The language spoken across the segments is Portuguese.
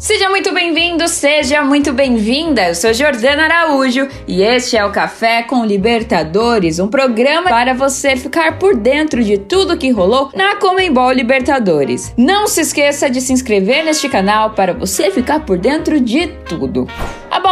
Seja muito bem-vindo, seja muito bem-vinda. Eu sou Jordana Araújo e este é o Café com Libertadores, um programa para você ficar por dentro de tudo que rolou na Comembol Libertadores. Não se esqueça de se inscrever neste canal para você ficar por dentro de tudo.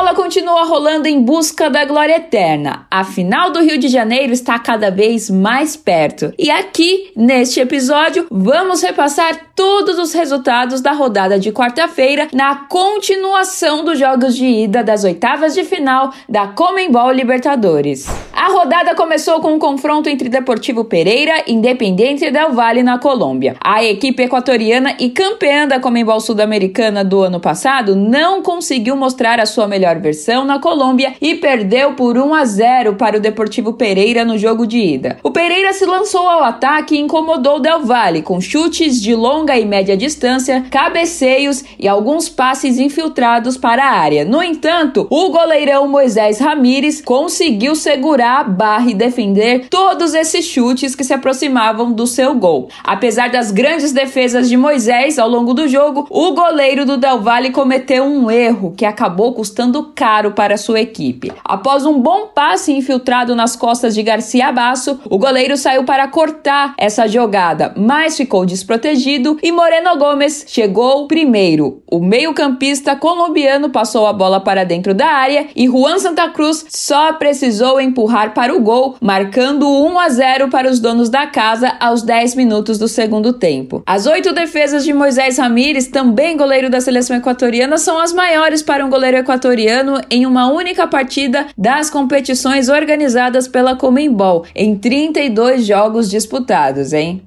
Bola continua rolando em busca da glória eterna. A final do Rio de Janeiro está cada vez mais perto. E aqui, neste episódio, vamos repassar todos os resultados da rodada de quarta-feira na continuação dos jogos de ida das oitavas de final da Comembol Libertadores. A rodada começou com um confronto entre Deportivo Pereira e Independente Del Valle na Colômbia. A equipe equatoriana e campeã da Comembol Sul-Americana do ano passado não conseguiu mostrar a sua melhor versão na Colômbia e perdeu por 1 a 0 para o Deportivo Pereira no jogo de ida. O Pereira se lançou ao ataque e incomodou Del Valle com chutes de longa e média distância, cabeceios e alguns passes infiltrados para a área. No entanto, o goleirão Moisés Ramírez conseguiu segurar a barra e defender todos esses chutes que se aproximavam do seu gol. Apesar das grandes defesas de Moisés ao longo do jogo, o goleiro do Del Valle cometeu um erro que acabou custando caro para sua equipe. Após um bom passe infiltrado nas costas de Garcia Basso, o goleiro saiu para cortar essa jogada, mas ficou desprotegido e Moreno Gomes chegou primeiro. O meio-campista colombiano passou a bola para dentro da área e Juan Santa Cruz só precisou empurrar para o gol, marcando 1 a 0 para os donos da casa aos 10 minutos do segundo tempo. As oito defesas de Moisés Ramírez, também goleiro da seleção equatoriana, são as maiores para um goleiro equatoriano equatoriano em uma única partida das competições organizadas pela Comembol, em 32 jogos disputados, hein?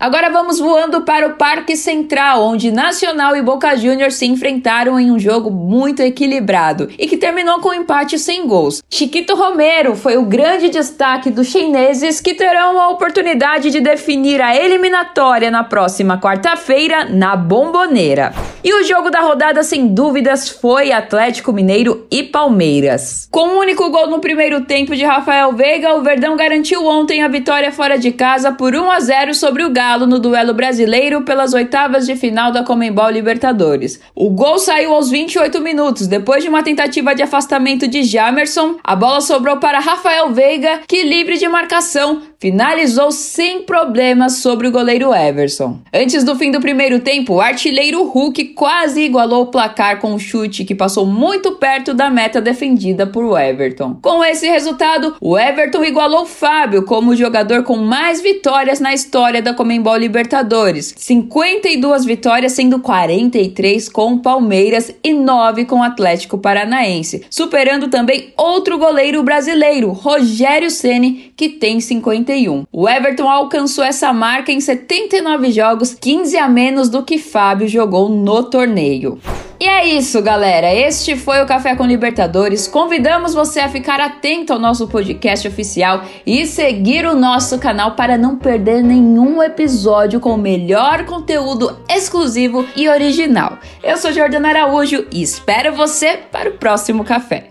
Agora vamos voando para o Parque Central, onde Nacional e Boca Juniors se enfrentaram em um jogo muito equilibrado e que terminou com um empate sem gols. Chiquito Romero foi o grande destaque dos chineses que terão a oportunidade de definir a eliminatória na próxima quarta-feira na Bomboneira. E o jogo da rodada, sem dúvidas, foi Atlético Mineiro e Palmeiras. Com um único gol no primeiro tempo de Rafael Veiga, o Verdão garantiu ontem a vitória fora de casa por 1 a 0 sobre o Galo no duelo brasileiro pelas oitavas de final da Comembol Libertadores. O gol saiu aos 28 minutos, depois de uma tentativa de afastamento de Jamerson. A bola sobrou para Rafael Veiga, que livre de marcação finalizou sem problemas sobre o goleiro Everson. Antes do fim do primeiro tempo, o artilheiro Hulk quase igualou o placar com um chute que passou muito perto da meta defendida por Everton. Com esse resultado, o Everton igualou Fábio como o jogador com mais vitórias na história da Comembol Libertadores. 52 vitórias, sendo 43 com o Palmeiras e 9 com o Atlético Paranaense, superando também outro goleiro brasileiro, Rogério Ceni, que tem 50 71. O Everton alcançou essa marca em 79 jogos, 15 a menos do que Fábio jogou no torneio. E é isso, galera. Este foi o Café com Libertadores. Convidamos você a ficar atento ao nosso podcast oficial e seguir o nosso canal para não perder nenhum episódio com o melhor conteúdo exclusivo e original. Eu sou Jordana Araújo e espero você para o próximo café.